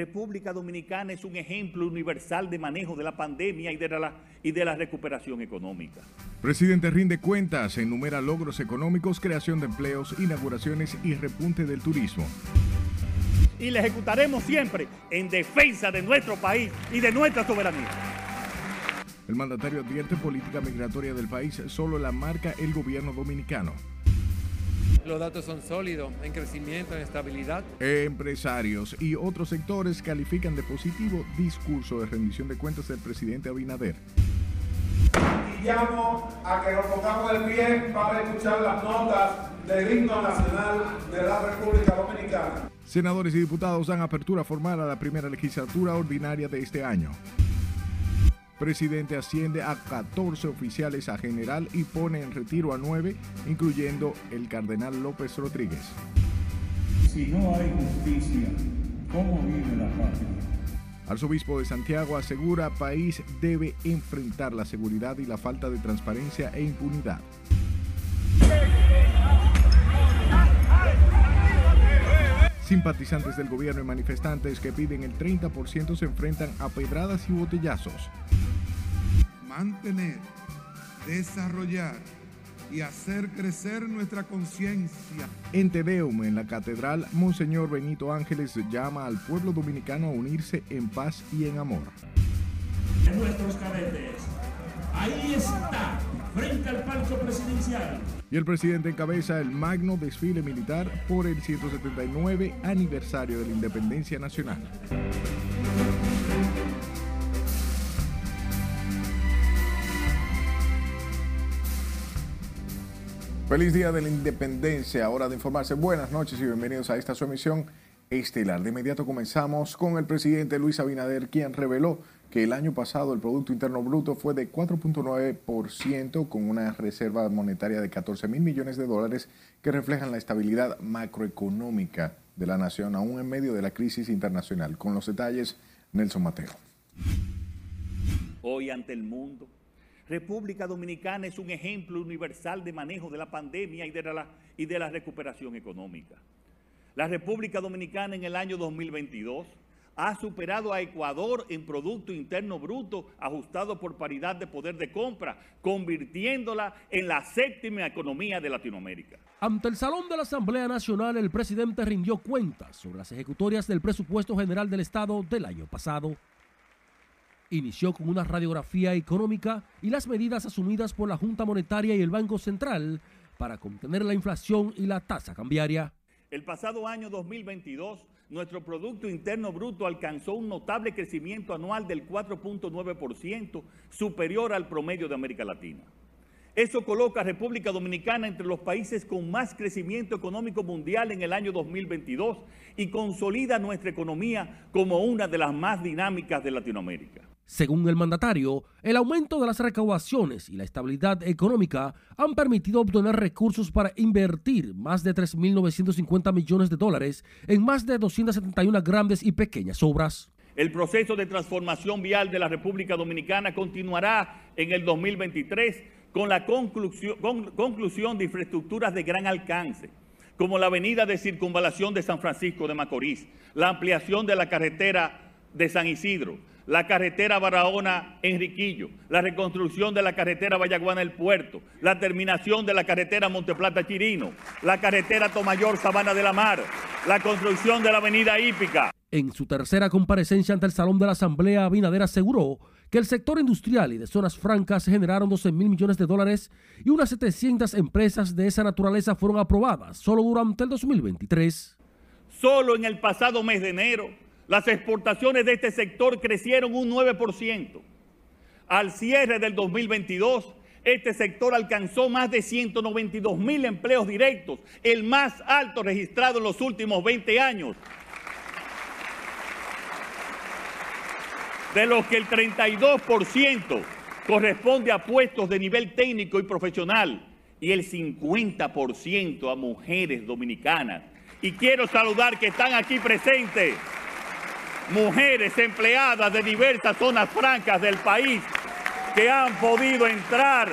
República Dominicana es un ejemplo universal de manejo de la pandemia y de la, y de la recuperación económica. Presidente rinde cuentas, enumera logros económicos, creación de empleos, inauguraciones y repunte del turismo. Y la ejecutaremos siempre en defensa de nuestro país y de nuestra soberanía. El mandatario advierte política migratoria del país solo la marca el gobierno dominicano. Los datos son sólidos, en crecimiento, en estabilidad. Empresarios y otros sectores califican de positivo discurso de rendición de cuentas del presidente Abinader. Y llamo a que nos pongamos de pie para escuchar las notas del himno nacional de la República Dominicana. Senadores y diputados dan apertura formal a la primera legislatura ordinaria de este año. Presidente asciende a 14 oficiales a general y pone en retiro a 9, incluyendo el cardenal López Rodríguez. Si no hay justicia, ¿cómo vive la patria? Arzobispo de Santiago asegura país debe enfrentar la seguridad y la falta de transparencia e impunidad. Simpatizantes del gobierno y manifestantes que piden el 30% se enfrentan a pedradas y botellazos. Mantener, desarrollar y hacer crecer nuestra conciencia. En Tedeum, en la catedral, Monseñor Benito Ángeles llama al pueblo dominicano a unirse en paz y en amor. Nuestros cadetes, ahí está, frente al palco presidencial. Y el presidente encabeza el magno desfile militar por el 179 aniversario de la independencia nacional. Feliz Día de la Independencia, hora de informarse. Buenas noches y bienvenidos a esta su emisión estelar. De inmediato comenzamos con el presidente Luis Abinader, quien reveló que el año pasado el Producto Interno Bruto fue de 4.9% con una reserva monetaria de 14 mil millones de dólares que reflejan la estabilidad macroeconómica de la nación aún en medio de la crisis internacional. Con los detalles, Nelson Mateo. Hoy ante el mundo República Dominicana es un ejemplo universal de manejo de la pandemia y de la, recuperación económica. La República Dominicana en el año 2022 ha superado a Ecuador en Producto Interno Bruto ajustado por paridad de poder de compra, convirtiéndola en la séptima economía de Latinoamérica. Ante el Salón de la Asamblea Nacional, el presidente rindió cuentas sobre las ejecutorias del presupuesto general del Estado del año pasado inició con una radiografía económica y las medidas asumidas por la Junta Monetaria y el Banco Central para contener la inflación y la tasa cambiaria. El pasado año 2022, nuestro Producto Interno Bruto alcanzó un notable crecimiento anual del 4.9%, superior al promedio de América Latina. Eso coloca a República Dominicana entre los países con más crecimiento económico mundial en el año 2022 y consolida nuestra economía como una de las más dinámicas de Latinoamérica. Según el mandatario, el aumento de las recaudaciones y la estabilidad económica han permitido obtener recursos para invertir más de 3.950 millones de dólares en más de 271 grandes y pequeñas obras. El proceso de transformación vial de la República Dominicana continuará en el 2023 con la conclusión, conclusión de infraestructuras de gran alcance, como la avenida de circunvalación de San Francisco de Macorís, la ampliación de la carretera de San Isidro, la carretera Barahona-Enriquillo, la reconstrucción de la carretera Vallaguana-El Puerto, la terminación de la carretera Monteplata-Chirino, la carretera Tomayor-Sabana de la Mar, la construcción de la avenida Hípica. En su tercera comparecencia ante el Salón de la Asamblea, Abinader aseguró que el sector industrial y de zonas francas generaron 12 mil millones de dólares y unas 700 empresas de esa naturaleza fueron aprobadas solo durante el 2023. Solo en el pasado mes de enero, las exportaciones de este sector crecieron un 9%. Al cierre del 2022, este sector alcanzó más de 192 mil empleos directos, el más alto registrado en los últimos 20 años. De los que el 32% corresponde a puestos de nivel técnico y profesional y el 50% a mujeres dominicanas. Y quiero saludar que están aquí presentes mujeres empleadas de diversas zonas francas del país que han podido entrar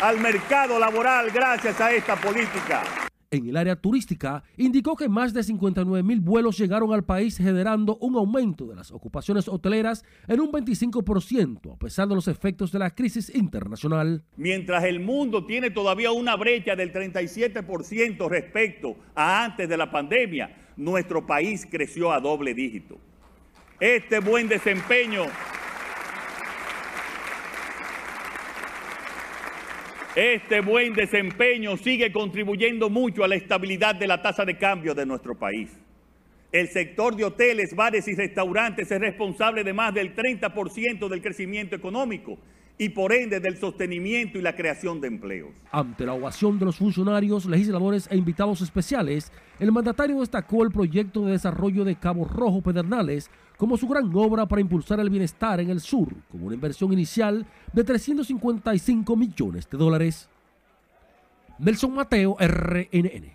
al mercado laboral gracias a esta política. En el área turística, indicó que más de 59 mil vuelos llegaron al país generando un aumento de las ocupaciones hoteleras en un 25% a pesar de los efectos de la crisis internacional. Mientras el mundo tiene todavía una brecha del 37% respecto a antes de la pandemia, nuestro país creció a doble dígito. Este buen desempeño Este buen desempeño sigue contribuyendo mucho a la estabilidad de la tasa de cambio de nuestro país. El sector de hoteles, bares y restaurantes es responsable de más del 30% del crecimiento económico y por ende del sostenimiento y la creación de empleos. Ante la ovación de los funcionarios, legisladores e invitados especiales, el mandatario destacó el proyecto de desarrollo de Cabo Rojo Pedernales como su gran obra para impulsar el bienestar en el sur, con una inversión inicial de 355 millones de dólares. Nelson Mateo, RNN.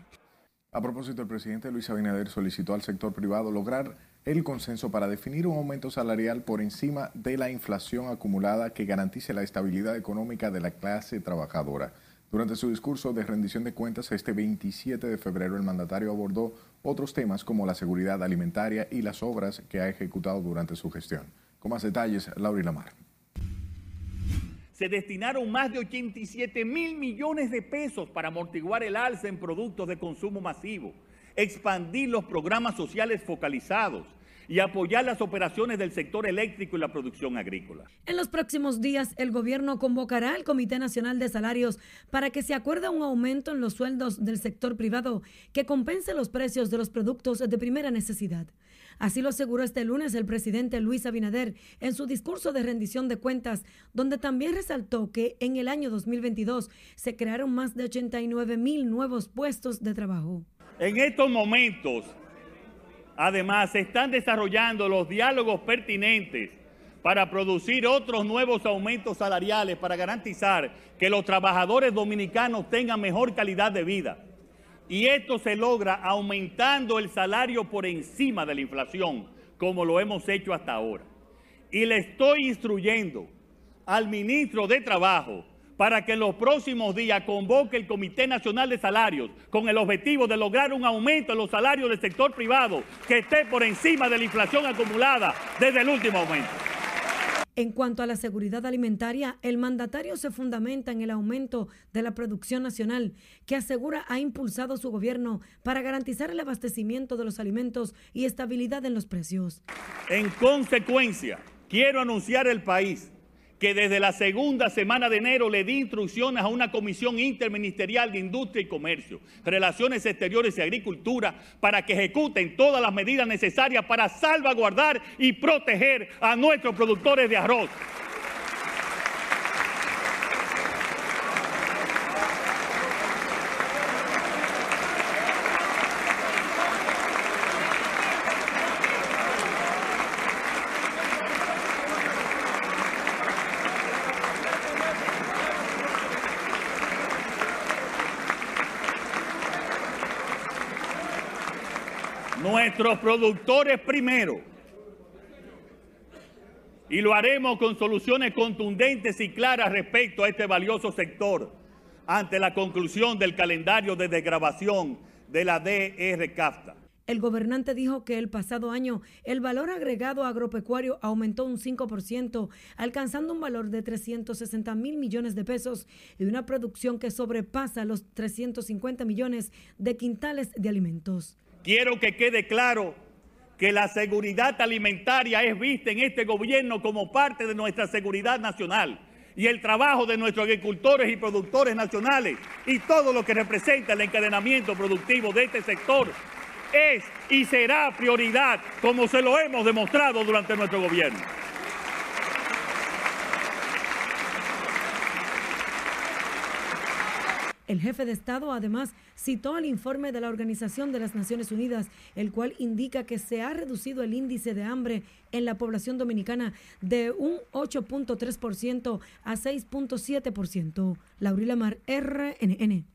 A propósito, el presidente Luis Abinader solicitó al sector privado lograr el consenso para definir un aumento salarial por encima de la inflación acumulada que garantice la estabilidad económica de la clase trabajadora. Durante su discurso de rendición de cuentas este 27 de febrero, el mandatario abordó otros temas como la seguridad alimentaria y las obras que ha ejecutado durante su gestión. Con más detalles, Laura Lamar. Se destinaron más de 87 mil millones de pesos para amortiguar el alza en productos de consumo masivo, expandir los programas sociales focalizados, y apoyar las operaciones del sector eléctrico y la producción agrícola. En los próximos días, el gobierno convocará al Comité Nacional de Salarios para que se acuerde un aumento en los sueldos del sector privado que compense los precios de los productos de primera necesidad. Así lo aseguró este lunes el presidente Luis Abinader en su discurso de rendición de cuentas, donde también resaltó que en el año 2022 se crearon más de 89 mil nuevos puestos de trabajo. En estos momentos, Además, se están desarrollando los diálogos pertinentes para producir otros nuevos aumentos salariales para garantizar que los trabajadores dominicanos tengan mejor calidad de vida. Y esto se logra aumentando el salario por encima de la inflación, como lo hemos hecho hasta ahora. Y le estoy instruyendo al ministro de Trabajo para que en los próximos días convoque el Comité Nacional de Salarios con el objetivo de lograr un aumento en los salarios del sector privado que esté por encima de la inflación acumulada desde el último aumento. En cuanto a la seguridad alimentaria, el mandatario se fundamenta en el aumento de la producción nacional que asegura ha impulsado su gobierno para garantizar el abastecimiento de los alimentos y estabilidad en los precios. En consecuencia, quiero anunciar al país que desde la segunda semana de enero le di instrucciones a una comisión interministerial de industria y comercio, relaciones exteriores y agricultura para que ejecuten todas las medidas necesarias para salvaguardar y proteger a nuestros productores de arroz. Nuestros productores primero. Y lo haremos con soluciones contundentes y claras respecto a este valioso sector ante la conclusión del calendario de desgrabación de la DR CAFTA. El gobernante dijo que el pasado año el valor agregado agropecuario aumentó un 5%, alcanzando un valor de 360 mil millones de pesos y una producción que sobrepasa los 350 millones de quintales de alimentos. Quiero que quede claro que la seguridad alimentaria es vista en este gobierno como parte de nuestra seguridad nacional y el trabajo de nuestros agricultores y productores nacionales y todo lo que representa el encadenamiento productivo de este sector es y será prioridad como se lo hemos demostrado durante nuestro gobierno. El jefe de Estado además citó el informe de la Organización de las Naciones Unidas, el cual indica que se ha reducido el índice de hambre en la población dominicana de un 8.3% a 6.7%. Laurila Mar, RNN.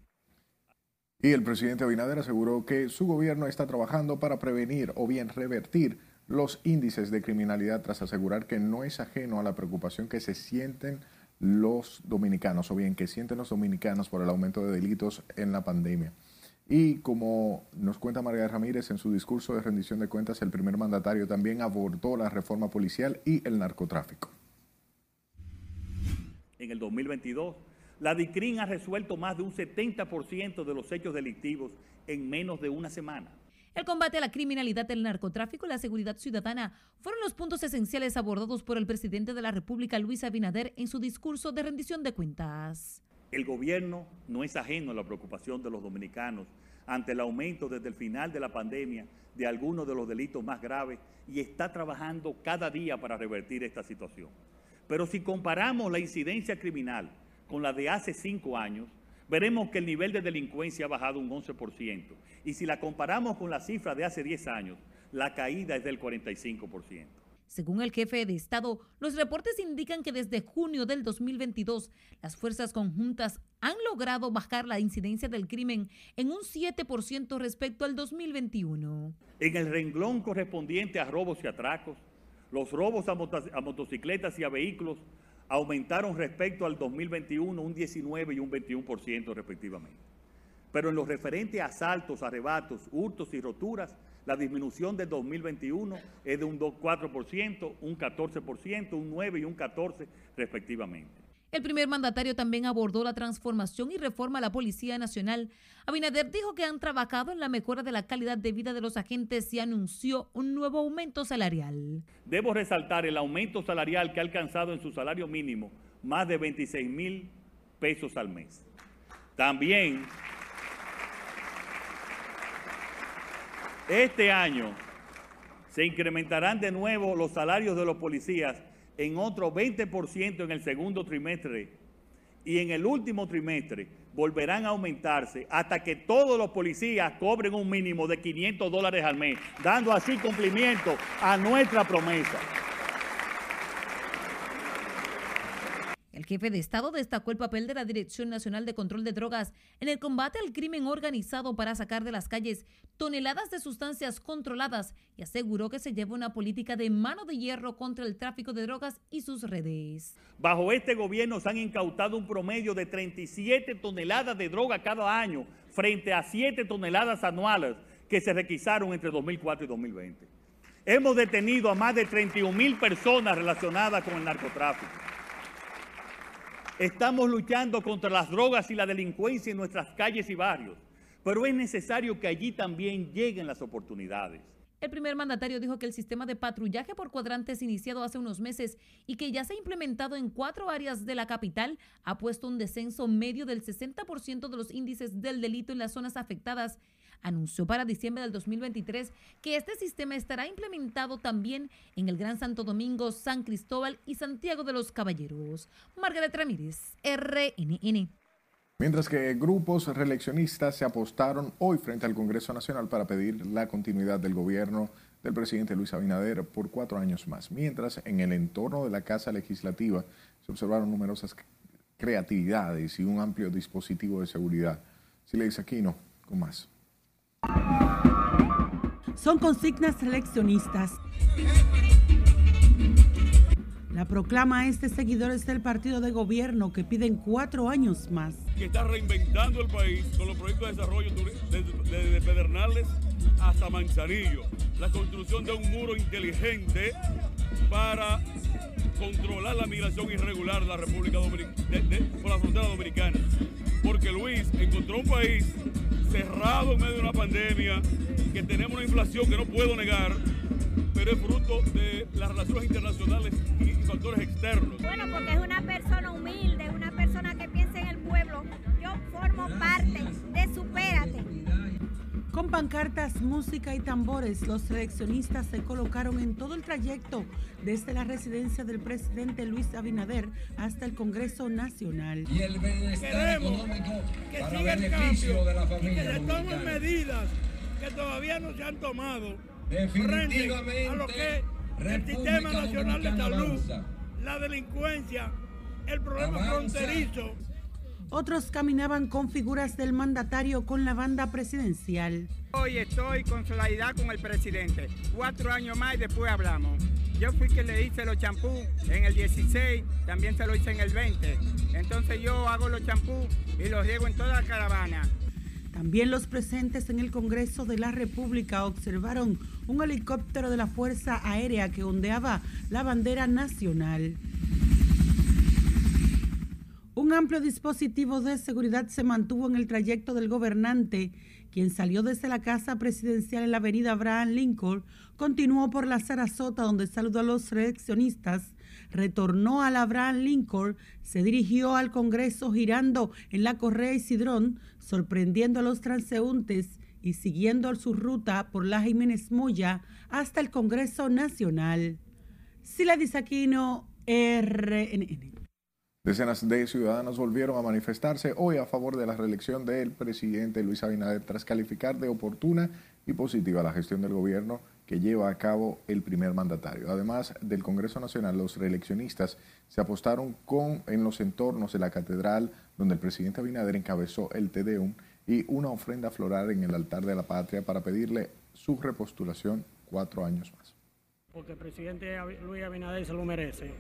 Y el presidente Abinader aseguró que su gobierno está trabajando para prevenir o bien revertir los índices de criminalidad tras asegurar que no es ajeno a la preocupación que se sienten los dominicanos o bien que sienten los dominicanos por el aumento de delitos en la pandemia. Y como nos cuenta María Ramírez en su discurso de rendición de cuentas, el primer mandatario también abordó la reforma policial y el narcotráfico. En el 2022, la DICRIN ha resuelto más de un 70% de los hechos delictivos en menos de una semana. El combate a la criminalidad, el narcotráfico y la seguridad ciudadana fueron los puntos esenciales abordados por el presidente de la República, Luis Abinader, en su discurso de rendición de cuentas. El gobierno no es ajeno a la preocupación de los dominicanos ante el aumento desde el final de la pandemia de algunos de los delitos más graves y está trabajando cada día para revertir esta situación. Pero si comparamos la incidencia criminal con la de hace cinco años, veremos que el nivel de delincuencia ha bajado un 11%. Y si la comparamos con la cifra de hace 10 años, la caída es del 45%. Según el jefe de Estado, los reportes indican que desde junio del 2022 las fuerzas conjuntas han logrado bajar la incidencia del crimen en un 7% respecto al 2021. En el renglón correspondiente a robos y atracos, los robos a, a motocicletas y a vehículos aumentaron respecto al 2021 un 19 y un 21% respectivamente. Pero en lo referente a asaltos, arrebatos, hurtos y roturas, la disminución del 2021 es de un 4%, un 14%, un 9 y un 14% respectivamente. El primer mandatario también abordó la transformación y reforma a la Policía Nacional. Abinader dijo que han trabajado en la mejora de la calidad de vida de los agentes y anunció un nuevo aumento salarial. Debo resaltar el aumento salarial que ha alcanzado en su salario mínimo más de 26 mil pesos al mes. También Este año se incrementarán de nuevo los salarios de los policías en otro 20% en el segundo trimestre y en el último trimestre volverán a aumentarse hasta que todos los policías cobren un mínimo de 500 dólares al mes, dando así cumplimiento a nuestra promesa. Jefe de Estado destacó el papel de la Dirección Nacional de Control de Drogas en el combate al crimen organizado para sacar de las calles toneladas de sustancias controladas y aseguró que se lleva una política de mano de hierro contra el tráfico de drogas y sus redes. Bajo este gobierno se han incautado un promedio de 37 toneladas de droga cada año frente a 7 toneladas anuales que se requisaron entre 2004 y 2020. Hemos detenido a más de 31 mil personas relacionadas con el narcotráfico. Estamos luchando contra las drogas y la delincuencia en nuestras calles y barrios, pero es necesario que allí también lleguen las oportunidades. El primer mandatario dijo que el sistema de patrullaje por cuadrantes iniciado hace unos meses y que ya se ha implementado en cuatro áreas de la capital ha puesto un descenso medio del 60% de los índices del delito en las zonas afectadas anunció para diciembre del 2023 que este sistema estará implementado también en el Gran Santo Domingo, San Cristóbal y Santiago de los Caballeros. Margaret Ramírez, RNN. Mientras que grupos reeleccionistas se apostaron hoy frente al Congreso Nacional para pedir la continuidad del gobierno del presidente Luis Abinader por cuatro años más. Mientras en el entorno de la Casa Legislativa se observaron numerosas creatividades y un amplio dispositivo de seguridad. Si le dice aquí, no, con más. Son consignas seleccionistas. La proclama este seguidores del partido de gobierno que piden cuatro años más. Que está reinventando el país con los proyectos de desarrollo desde Pedernales hasta Manzanillo. La construcción de un muro inteligente para controlar la migración irregular de la República Dominicana, por la frontera dominicana. Porque Luis encontró un país cerrado en medio de una pandemia, que tenemos una inflación que no puedo negar, pero es fruto de las relaciones internacionales y factores externos. Bueno, porque es una persona humilde, una persona que piensa en el pueblo. Yo formo parte de Supérate. Con pancartas, música y tambores, los seleccionistas se colocaron en todo el trayecto desde la residencia del presidente Luis Abinader hasta el Congreso Nacional. Y el bienestar económico que para beneficio de la familia. Y que se tomen medidas que todavía no se han tomado Definitivamente, a lo que el Sistema Nacional de Salud, la delincuencia, el problema fronterizo. Otros caminaban con figuras del mandatario con la banda presidencial. Hoy estoy con solidaridad con el presidente. Cuatro años más y después hablamos. Yo fui que le hice los champús en el 16, también se lo hice en el 20. Entonces yo hago los champús y los llevo en toda la caravana. También los presentes en el Congreso de la República observaron un helicóptero de la Fuerza Aérea que ondeaba la bandera nacional. Un amplio dispositivo de seguridad se mantuvo en el trayecto del gobernante, quien salió desde la casa presidencial en la avenida Abraham Lincoln, continuó por la Sarasota donde saludó a los reaccionistas, retornó a la Abraham Lincoln, se dirigió al Congreso girando en la Correa Isidrón, sorprendiendo a los transeúntes y siguiendo su ruta por la Jiménez Moya hasta el Congreso Nacional. Sila Disaquino, RNN. Decenas de ciudadanos volvieron a manifestarse hoy a favor de la reelección del presidente Luis Abinader tras calificar de oportuna y positiva la gestión del gobierno que lleva a cabo el primer mandatario. Además del Congreso Nacional, los reeleccionistas se apostaron con en los entornos de la catedral donde el presidente Abinader encabezó el Tedeum y una ofrenda floral en el altar de la patria para pedirle su repostulación cuatro años más. Porque el presidente Luis Abinader se lo merece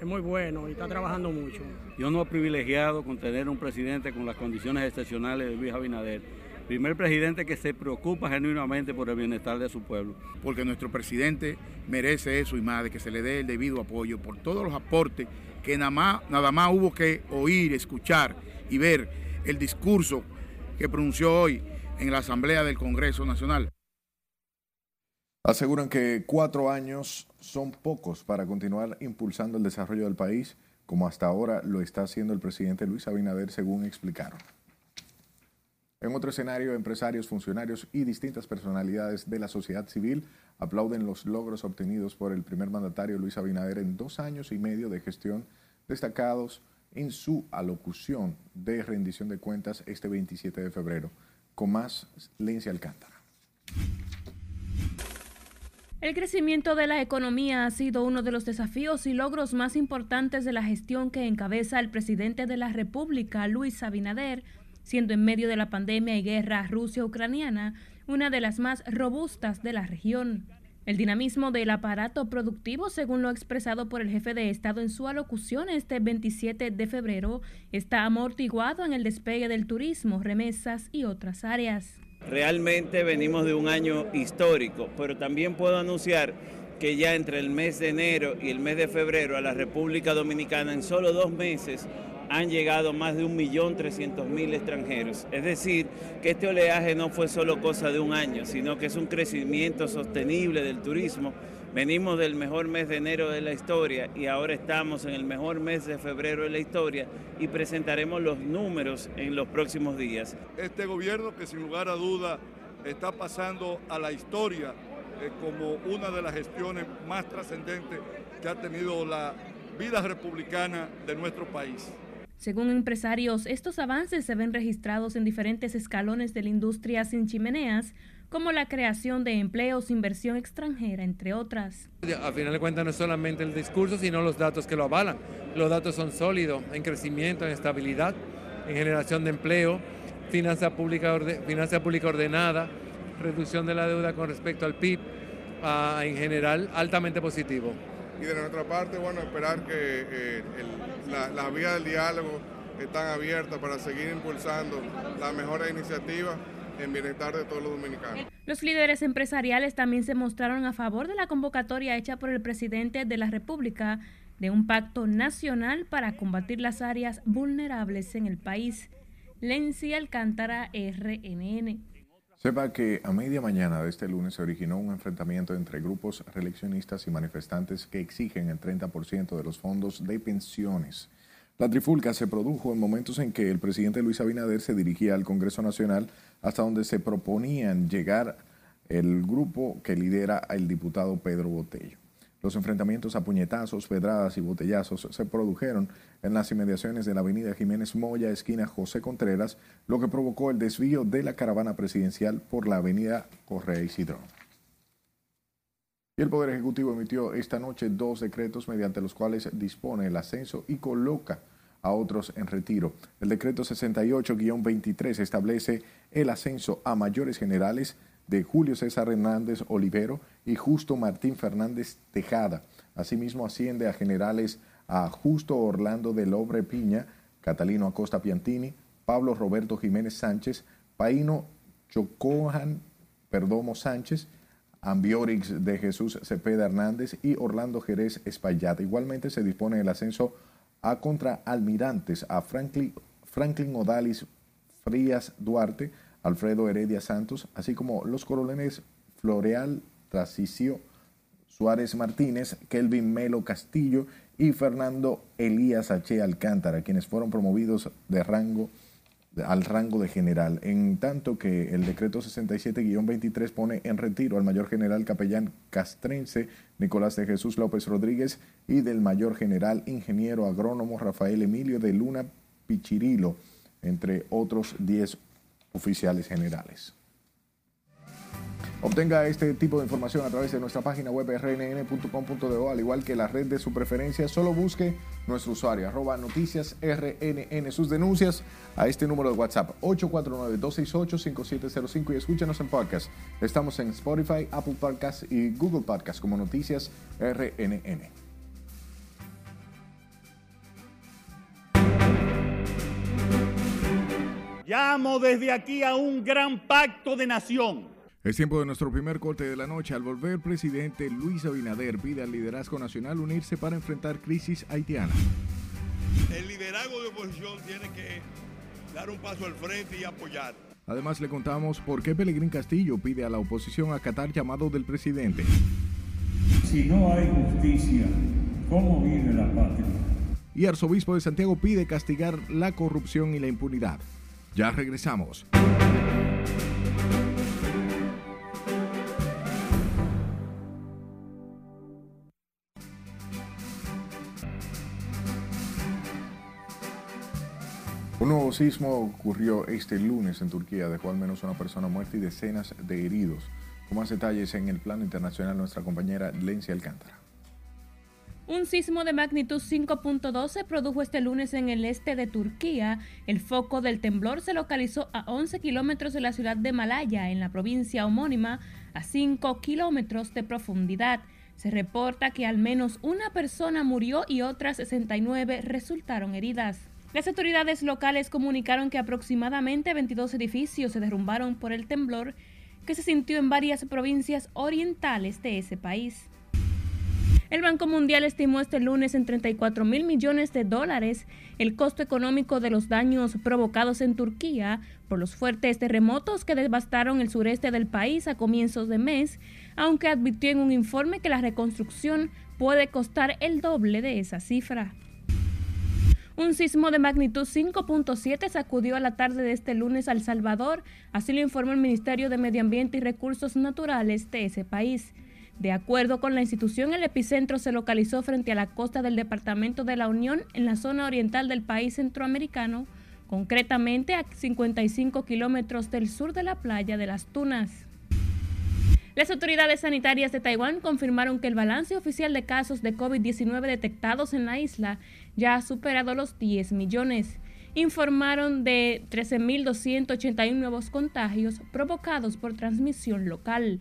es muy bueno y está trabajando mucho. Yo no he privilegiado con tener un presidente con las condiciones excepcionales de Luis Abinader. Primer presidente que se preocupa genuinamente por el bienestar de su pueblo. Porque nuestro presidente merece eso y más, de que se le dé el debido apoyo por todos los aportes que nada más, nada más hubo que oír, escuchar y ver el discurso que pronunció hoy en la Asamblea del Congreso Nacional. Aseguran que cuatro años son pocos para continuar impulsando el desarrollo del país, como hasta ahora lo está haciendo el presidente Luis Abinader, según explicaron. En otro escenario, empresarios, funcionarios y distintas personalidades de la sociedad civil aplauden los logros obtenidos por el primer mandatario Luis Abinader en dos años y medio de gestión, destacados en su alocución de rendición de cuentas este 27 de febrero. Con más, Lencia Alcántara. El crecimiento de la economía ha sido uno de los desafíos y logros más importantes de la gestión que encabeza el presidente de la República, Luis Abinader, siendo en medio de la pandemia y guerra Rusia-Ucraniana una de las más robustas de la región. El dinamismo del aparato productivo, según lo expresado por el jefe de Estado en su alocución este 27 de febrero, está amortiguado en el despegue del turismo, remesas y otras áreas. Realmente venimos de un año histórico, pero también puedo anunciar que ya entre el mes de enero y el mes de febrero a la República Dominicana en solo dos meses han llegado más de 1.300.000 extranjeros. Es decir, que este oleaje no fue solo cosa de un año, sino que es un crecimiento sostenible del turismo Venimos del mejor mes de enero de la historia y ahora estamos en el mejor mes de febrero de la historia y presentaremos los números en los próximos días. Este gobierno que sin lugar a duda está pasando a la historia eh, como una de las gestiones más trascendentes que ha tenido la vida republicana de nuestro país. Según empresarios, estos avances se ven registrados en diferentes escalones de la industria sin chimeneas, como la creación de empleos, inversión extranjera, entre otras. A final de cuentas no es solamente el discurso, sino los datos que lo avalan. Los datos son sólidos en crecimiento, en estabilidad, en generación de empleo, finanza pública, finanza pública ordenada, reducción de la deuda con respecto al PIB, en general altamente positivo. Y de nuestra parte, bueno, esperar que eh, las la vías del diálogo están abiertas para seguir impulsando las mejores iniciativas en bienestar de todos los dominicanos. Los líderes empresariales también se mostraron a favor de la convocatoria hecha por el presidente de la República de un pacto nacional para combatir las áreas vulnerables en el país. Lenzi Alcántara, RNN. Sepa que a media mañana de este lunes se originó un enfrentamiento entre grupos reeleccionistas y manifestantes que exigen el 30% de los fondos de pensiones. La trifulca se produjo en momentos en que el presidente Luis Abinader se dirigía al Congreso Nacional hasta donde se proponían llegar el grupo que lidera el diputado Pedro Botello. Los enfrentamientos a puñetazos, pedradas y botellazos se produjeron en las inmediaciones de la avenida Jiménez Moya, esquina José Contreras, lo que provocó el desvío de la caravana presidencial por la avenida Correa Isidro. Y el Poder Ejecutivo emitió esta noche dos decretos mediante los cuales dispone el ascenso y coloca a otros en retiro. El decreto 68-23 establece el ascenso a mayores generales de Julio César Hernández Olivero y Justo Martín Fernández Tejada. Asimismo asciende a generales a Justo Orlando de Lobre Piña, Catalino Acosta Piantini, Pablo Roberto Jiménez Sánchez, Paino Chocojan Perdomo Sánchez, Ambiorix de Jesús Cepeda Hernández y Orlando Jerez Espaillat. Igualmente se dispone el ascenso a contraalmirantes a Franklin, Franklin Odalis Frías Duarte, Alfredo Heredia Santos, así como los coroneles Floreal Tracicio Suárez Martínez, Kelvin Melo Castillo y Fernando Elías H. Alcántara, quienes fueron promovidos de rango al rango de general, en tanto que el decreto 67-23 pone en retiro al mayor general capellán castrense Nicolás de Jesús López Rodríguez y del mayor general ingeniero agrónomo Rafael Emilio de Luna Pichirilo, entre otros 10 oficiales generales. Obtenga este tipo de información a través de nuestra página web rnn.com.do, al igual que la red de su preferencia. Solo busque nuestro usuario, arroba noticias rnn, sus denuncias a este número de WhatsApp, 849-268-5705 y escúchenos en podcast. Estamos en Spotify, Apple Podcasts y Google Podcasts como Noticias RNN. Llamo desde aquí a un gran pacto de nación es tiempo de nuestro primer corte de la noche. Al volver, presidente Luis Abinader pide al liderazgo nacional unirse para enfrentar crisis haitiana. El liderazgo de oposición tiene que dar un paso al frente y apoyar. Además, le contamos por qué Pelegrín Castillo pide a la oposición acatar llamado del presidente. Si no hay justicia, ¿cómo vive la patria? Y Arzobispo de Santiago pide castigar la corrupción y la impunidad. Ya regresamos. Un nuevo sismo ocurrió este lunes en Turquía, dejó al menos una persona muerta y decenas de heridos. Con más detalles en el plano internacional, nuestra compañera Lencia Alcántara. Un sismo de magnitud 5.2 se produjo este lunes en el este de Turquía. El foco del temblor se localizó a 11 kilómetros de la ciudad de Malaya, en la provincia homónima, a 5 kilómetros de profundidad. Se reporta que al menos una persona murió y otras 69 resultaron heridas. Las autoridades locales comunicaron que aproximadamente 22 edificios se derrumbaron por el temblor que se sintió en varias provincias orientales de ese país. El Banco Mundial estimó este lunes en 34 mil millones de dólares el costo económico de los daños provocados en Turquía por los fuertes terremotos que devastaron el sureste del país a comienzos de mes, aunque advirtió en un informe que la reconstrucción puede costar el doble de esa cifra. Un sismo de magnitud 5.7 sacudió a la tarde de este lunes a El Salvador, así lo informó el Ministerio de Medio Ambiente y Recursos Naturales de ese país. De acuerdo con la institución, el epicentro se localizó frente a la costa del Departamento de la Unión, en la zona oriental del país centroamericano, concretamente a 55 kilómetros del sur de la playa de las Tunas. Las autoridades sanitarias de Taiwán confirmaron que el balance oficial de casos de COVID-19 detectados en la isla ya ha superado los 10 millones. Informaron de 13.281 nuevos contagios provocados por transmisión local.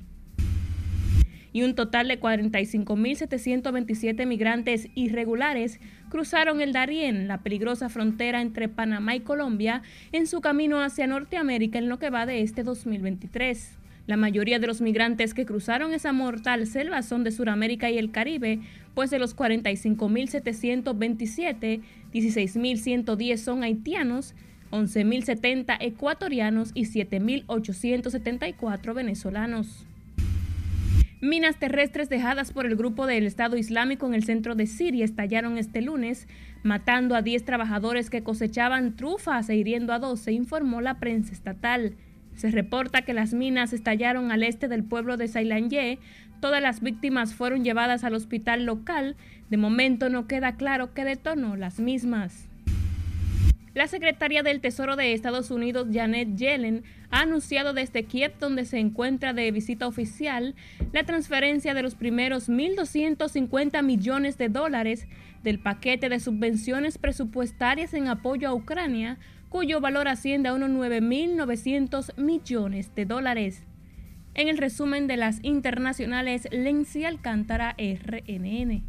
Y un total de 45.727 migrantes irregulares cruzaron el Darién, la peligrosa frontera entre Panamá y Colombia, en su camino hacia Norteamérica en lo que va de este 2023. La mayoría de los migrantes que cruzaron esa mortal selva son de Sudamérica y el Caribe, pues de los 45.727, 16.110 son haitianos, 11.070 ecuatorianos y 7.874 venezolanos. Minas terrestres dejadas por el grupo del Estado Islámico en el centro de Siria estallaron este lunes, matando a 10 trabajadores que cosechaban trufas e hiriendo a 12, informó la prensa estatal. Se reporta que las minas estallaron al este del pueblo de Sailanye. Todas las víctimas fueron llevadas al hospital local. De momento no queda claro qué detonó las mismas. La secretaria del Tesoro de Estados Unidos, Janet Yellen, ha anunciado desde Kiev, donde se encuentra de visita oficial, la transferencia de los primeros 1.250 millones de dólares del paquete de subvenciones presupuestarias en apoyo a Ucrania cuyo valor asciende a unos 9.900 millones de dólares. En el resumen de las internacionales, Lenzi Alcántara, RNN.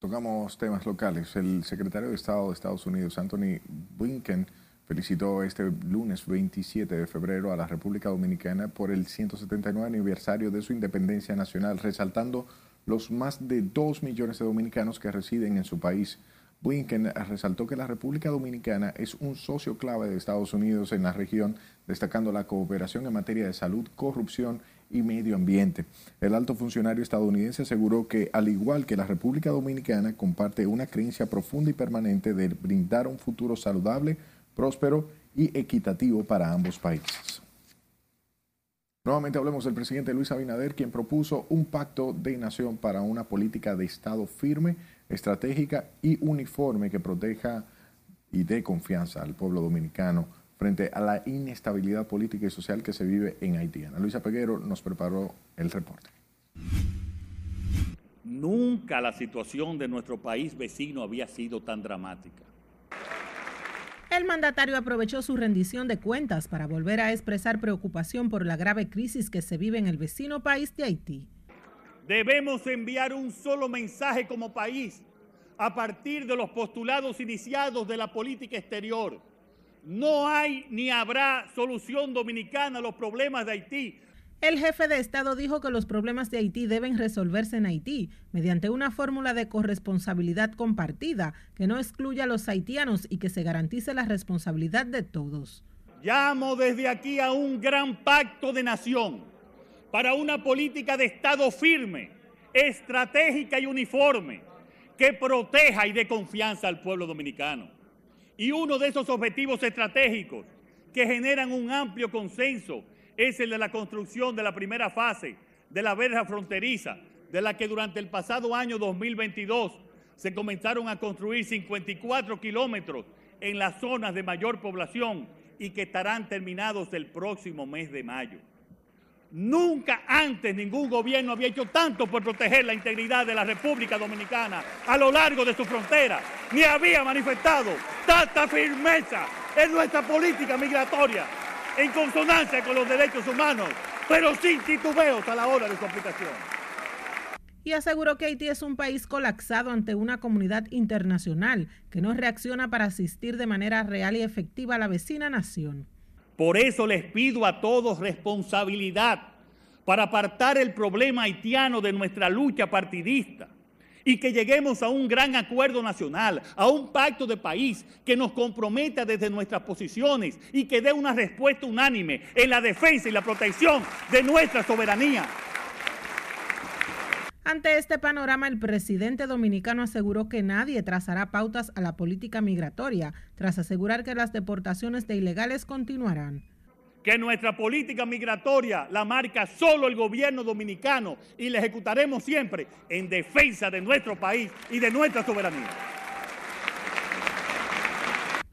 Tocamos temas locales. El secretario de Estado de Estados Unidos, Anthony Blinken, felicitó este lunes 27 de febrero a la República Dominicana por el 179 aniversario de su independencia nacional, resaltando los más de 2 millones de dominicanos que residen en su país. Blinken resaltó que la República Dominicana es un socio clave de Estados Unidos en la región, destacando la cooperación en materia de salud, corrupción y medio ambiente. El alto funcionario estadounidense aseguró que, al igual que la República Dominicana, comparte una creencia profunda y permanente de brindar un futuro saludable, próspero y equitativo para ambos países. Nuevamente hablemos del presidente Luis Abinader, quien propuso un pacto de nación para una política de Estado firme, estratégica y uniforme que proteja y dé confianza al pueblo dominicano frente a la inestabilidad política y social que se vive en Haití. Ana Luisa Peguero nos preparó el reporte. Nunca la situación de nuestro país vecino había sido tan dramática. El mandatario aprovechó su rendición de cuentas para volver a expresar preocupación por la grave crisis que se vive en el vecino país de Haití. Debemos enviar un solo mensaje como país a partir de los postulados iniciados de la política exterior. No hay ni habrá solución dominicana a los problemas de Haití el jefe de Estado dijo que los problemas de Haití deben resolverse en Haití mediante una fórmula de corresponsabilidad compartida que no excluya a los haitianos y que se garantice la responsabilidad de todos. Llamo desde aquí a un gran pacto de nación para una política de Estado firme, estratégica y uniforme que proteja y dé confianza al pueblo dominicano. Y uno de esos objetivos estratégicos que generan un amplio consenso es el de la construcción de la primera fase de la verja fronteriza, de la que durante el pasado año 2022 se comenzaron a construir 54 kilómetros en las zonas de mayor población y que estarán terminados el próximo mes de mayo. Nunca antes ningún gobierno había hecho tanto por proteger la integridad de la República Dominicana a lo largo de su frontera, ni había manifestado tanta firmeza en nuestra política migratoria en consonancia con los derechos humanos, pero sin titubeos a la hora de su aplicación. Y aseguró que Haití es un país colapsado ante una comunidad internacional que no reacciona para asistir de manera real y efectiva a la vecina nación. Por eso les pido a todos responsabilidad para apartar el problema haitiano de nuestra lucha partidista y que lleguemos a un gran acuerdo nacional, a un pacto de país que nos comprometa desde nuestras posiciones y que dé una respuesta unánime en la defensa y la protección de nuestra soberanía. Ante este panorama, el presidente dominicano aseguró que nadie trazará pautas a la política migratoria, tras asegurar que las deportaciones de ilegales continuarán que nuestra política migratoria la marca solo el gobierno dominicano y la ejecutaremos siempre en defensa de nuestro país y de nuestra soberanía.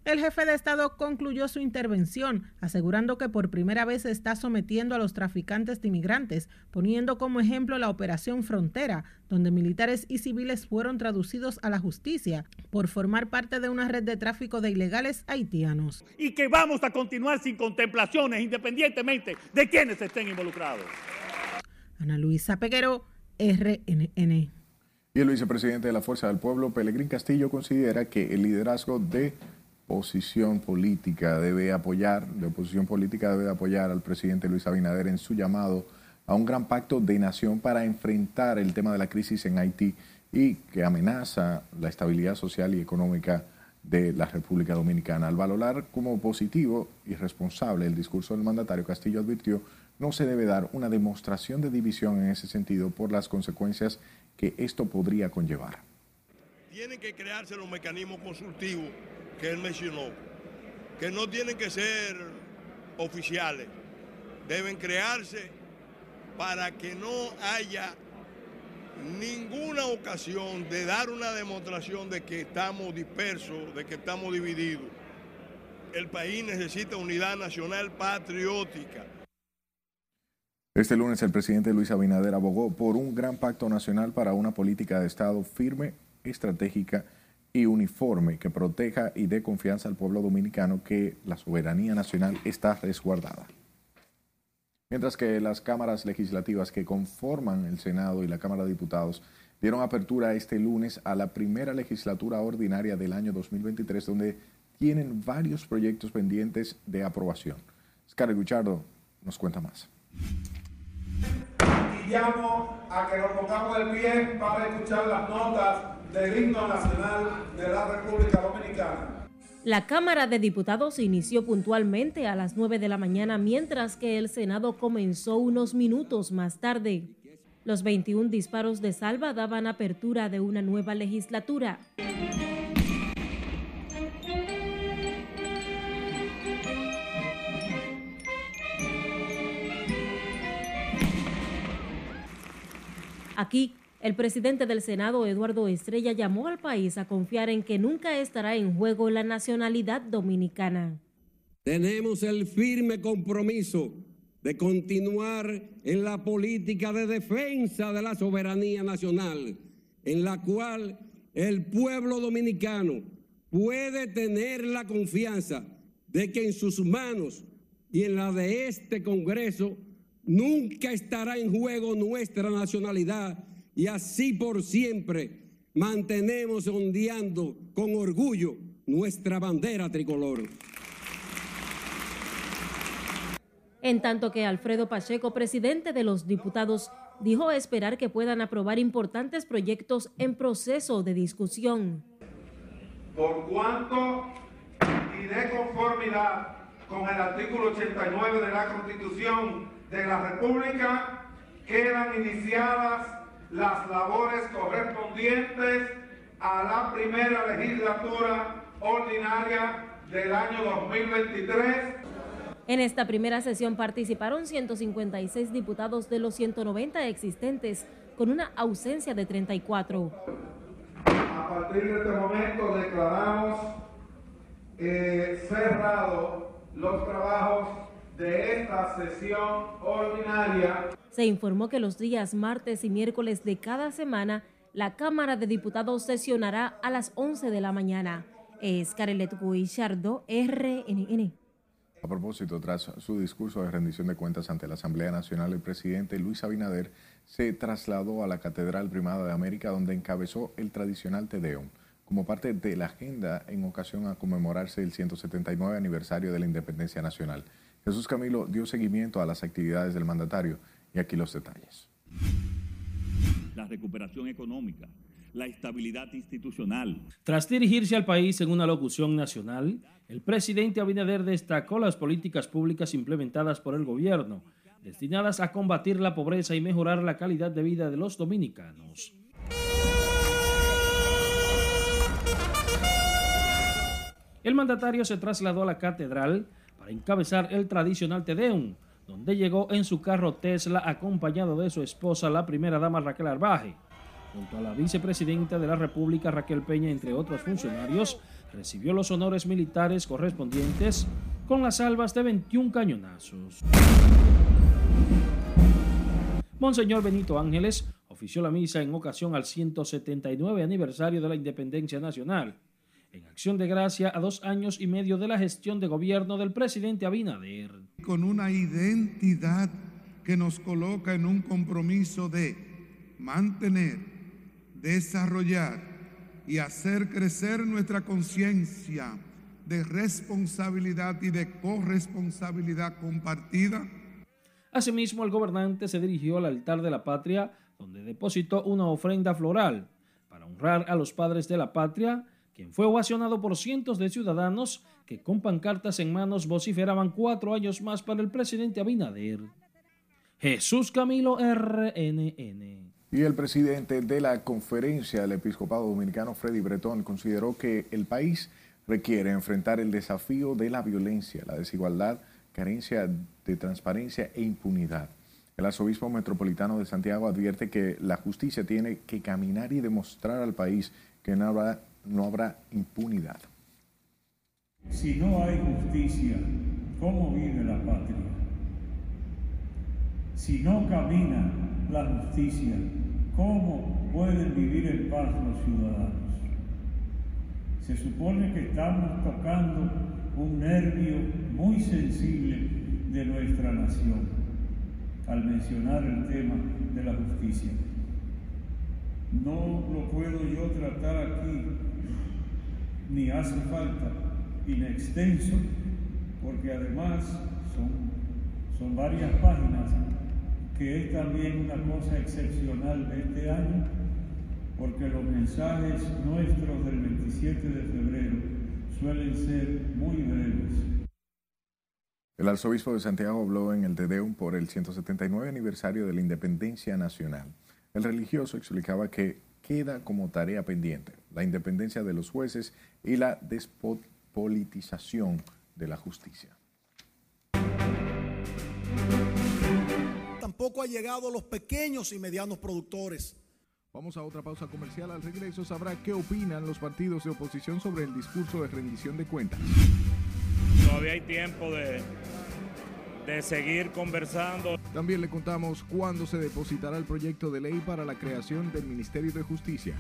El jefe de Estado concluyó su intervención asegurando que por primera vez se está sometiendo a los traficantes de inmigrantes, poniendo como ejemplo la Operación Frontera, donde militares y civiles fueron traducidos a la justicia por formar parte de una red de tráfico de ilegales haitianos. Y que vamos a continuar sin contemplaciones independientemente de quienes estén involucrados. Ana Luisa Peguero, RNN. Y el vicepresidente de la Fuerza del Pueblo, Pelegrín Castillo, considera que el liderazgo de oposición política debe apoyar, de oposición política debe apoyar al presidente Luis Abinader en su llamado a un gran pacto de nación para enfrentar el tema de la crisis en Haití y que amenaza la estabilidad social y económica de la República Dominicana. Al valorar como positivo y responsable el discurso del mandatario, Castillo advirtió no se debe dar una demostración de división en ese sentido por las consecuencias que esto podría conllevar. Tienen que crearse los mecanismos consultivos que él mencionó, que no tienen que ser oficiales, deben crearse para que no haya ninguna ocasión de dar una demostración de que estamos dispersos, de que estamos divididos. El país necesita unidad nacional patriótica. Este lunes el presidente Luis Abinader abogó por un gran pacto nacional para una política de Estado firme, estratégica y uniforme que proteja y dé confianza al pueblo dominicano que la soberanía nacional está resguardada. Mientras que las cámaras legislativas que conforman el Senado y la Cámara de Diputados dieron apertura este lunes a la primera legislatura ordinaria del año 2023, donde tienen varios proyectos pendientes de aprobación. Scarlett Guchardo nos cuenta más. Y llamo a que nos pongamos de pie para escuchar las notas del himno nacional de la República Dominicana. La Cámara de Diputados inició puntualmente a las 9 de la mañana, mientras que el Senado comenzó unos minutos más tarde. Los 21 disparos de salva daban apertura de una nueva legislatura. Aquí, el presidente del Senado, Eduardo Estrella, llamó al país a confiar en que nunca estará en juego la nacionalidad dominicana. Tenemos el firme compromiso de continuar en la política de defensa de la soberanía nacional, en la cual el pueblo dominicano puede tener la confianza de que en sus manos y en la de este Congreso nunca estará en juego nuestra nacionalidad y así por siempre mantenemos ondeando con orgullo nuestra bandera tricolor. En tanto que Alfredo Pacheco, presidente de los diputados, dijo esperar que puedan aprobar importantes proyectos en proceso de discusión. Por cuanto y de conformidad con el artículo 89 de la Constitución de la República, quedan iniciadas las labores correspondientes a la primera legislatura ordinaria del año 2023. En esta primera sesión participaron 156 diputados de los 190 existentes, con una ausencia de 34. A partir de este momento declaramos eh, cerrados los trabajos de esta sesión ordinaria. Se informó que los días martes y miércoles de cada semana la Cámara de Diputados sesionará a las 11 de la mañana. Es Carelet Guillardo, RNN. A propósito, tras su discurso de rendición de cuentas ante la Asamblea Nacional, el presidente Luis Abinader se trasladó a la Catedral Primada de América, donde encabezó el tradicional Tedeum, como parte de la agenda en ocasión a conmemorarse el 179 aniversario de la independencia nacional. Jesús Camilo dio seguimiento a las actividades del mandatario y aquí los detalles. La recuperación económica, la estabilidad institucional. Tras dirigirse al país en una locución nacional, el presidente Abinader destacó las políticas públicas implementadas por el gobierno, destinadas a combatir la pobreza y mejorar la calidad de vida de los dominicanos. El mandatario se trasladó a la catedral para encabezar el tradicional Tedeum, donde llegó en su carro Tesla acompañado de su esposa, la primera dama Raquel Arbaje. Junto a la vicepresidenta de la República, Raquel Peña, entre otros funcionarios, recibió los honores militares correspondientes con las salvas de 21 cañonazos. Monseñor Benito Ángeles ofició la misa en ocasión al 179 aniversario de la independencia nacional en acción de gracia a dos años y medio de la gestión de gobierno del presidente Abinader. Con una identidad que nos coloca en un compromiso de mantener, desarrollar y hacer crecer nuestra conciencia de responsabilidad y de corresponsabilidad compartida. Asimismo, el gobernante se dirigió al altar de la patria, donde depositó una ofrenda floral para honrar a los padres de la patria fue ovacionado por cientos de ciudadanos que con pancartas en manos vociferaban cuatro años más para el presidente Abinader. Jesús Camilo RNN. Y el presidente de la conferencia del episcopado dominicano, Freddy Bretón, consideró que el país requiere enfrentar el desafío de la violencia, la desigualdad, carencia de transparencia e impunidad. El arzobispo metropolitano de Santiago advierte que la justicia tiene que caminar y demostrar al país que no habrá no habrá impunidad. Si no hay justicia, ¿cómo vive la patria? Si no camina la justicia, ¿cómo pueden vivir en paz los ciudadanos? Se supone que estamos tocando un nervio muy sensible de nuestra nación al mencionar el tema de la justicia. No lo puedo yo tratar aquí ni hace falta inextenso, porque además son, son varias páginas, que es también una cosa excepcional de este año, porque los mensajes nuestros del 27 de febrero suelen ser muy breves. El arzobispo de Santiago habló en el Tedeum por el 179 aniversario de la independencia nacional. El religioso explicaba que queda como tarea pendiente la independencia de los jueces y la despolitización de la justicia. Tampoco ha llegado a los pequeños y medianos productores. Vamos a otra pausa comercial. Al regreso sabrá qué opinan los partidos de oposición sobre el discurso de rendición de cuentas. Todavía hay tiempo de, de seguir conversando. También le contamos cuándo se depositará el proyecto de ley para la creación del Ministerio de Justicia.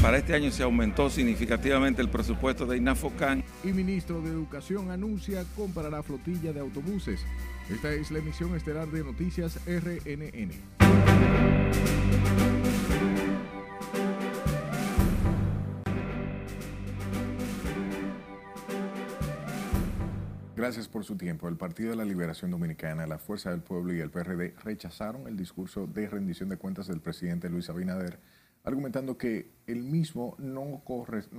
Para este año se aumentó significativamente el presupuesto de INAFOCAN. Y ministro de Educación anuncia comprará flotilla de autobuses. Esta es la emisión estelar de Noticias RNN. Gracias por su tiempo. El Partido de la Liberación Dominicana, la Fuerza del Pueblo y el PRD rechazaron el discurso de rendición de cuentas del presidente Luis Abinader, argumentando que el mismo no,